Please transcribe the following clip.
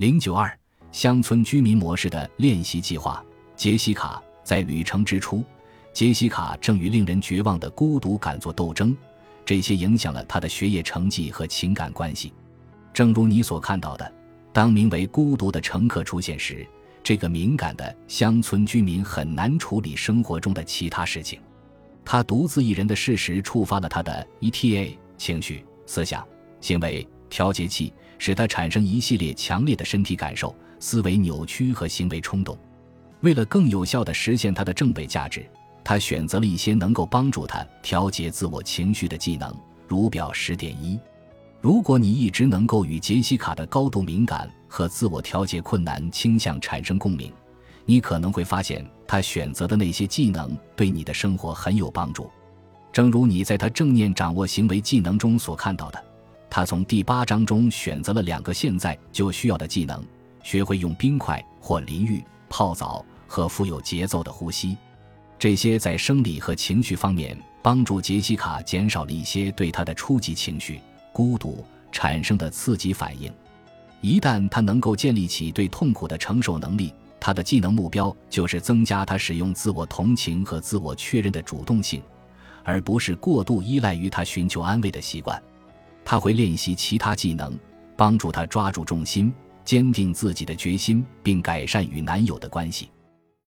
零九二乡村居民模式的练习计划。杰西卡在旅程之初，杰西卡正与令人绝望的孤独感作斗争，这些影响了他的学业成绩和情感关系。正如你所看到的，当名为“孤独”的乘客出现时，这个敏感的乡村居民很难处理生活中的其他事情。他独自一人的事实触发了他的 ETA 情绪、思想、行为调节器。使他产生一系列强烈的身体感受、思维扭曲和行为冲动。为了更有效地实现他的正北价值，他选择了一些能够帮助他调节自我情绪的技能。如表十点一。如果你一直能够与杰西卡的高度敏感和自我调节困难倾向产生共鸣，你可能会发现他选择的那些技能对你的生活很有帮助。正如你在他正念掌握行为技能中所看到的。他从第八章中选择了两个现在就需要的技能：学会用冰块或淋浴、泡澡和富有节奏的呼吸。这些在生理和情绪方面帮助杰西卡减少了一些对他的初级情绪——孤独产生的刺激反应。一旦他能够建立起对痛苦的承受能力，他的技能目标就是增加他使用自我同情和自我确认的主动性，而不是过度依赖于他寻求安慰的习惯。他会练习其他技能，帮助他抓住重心，坚定自己的决心，并改善与男友的关系。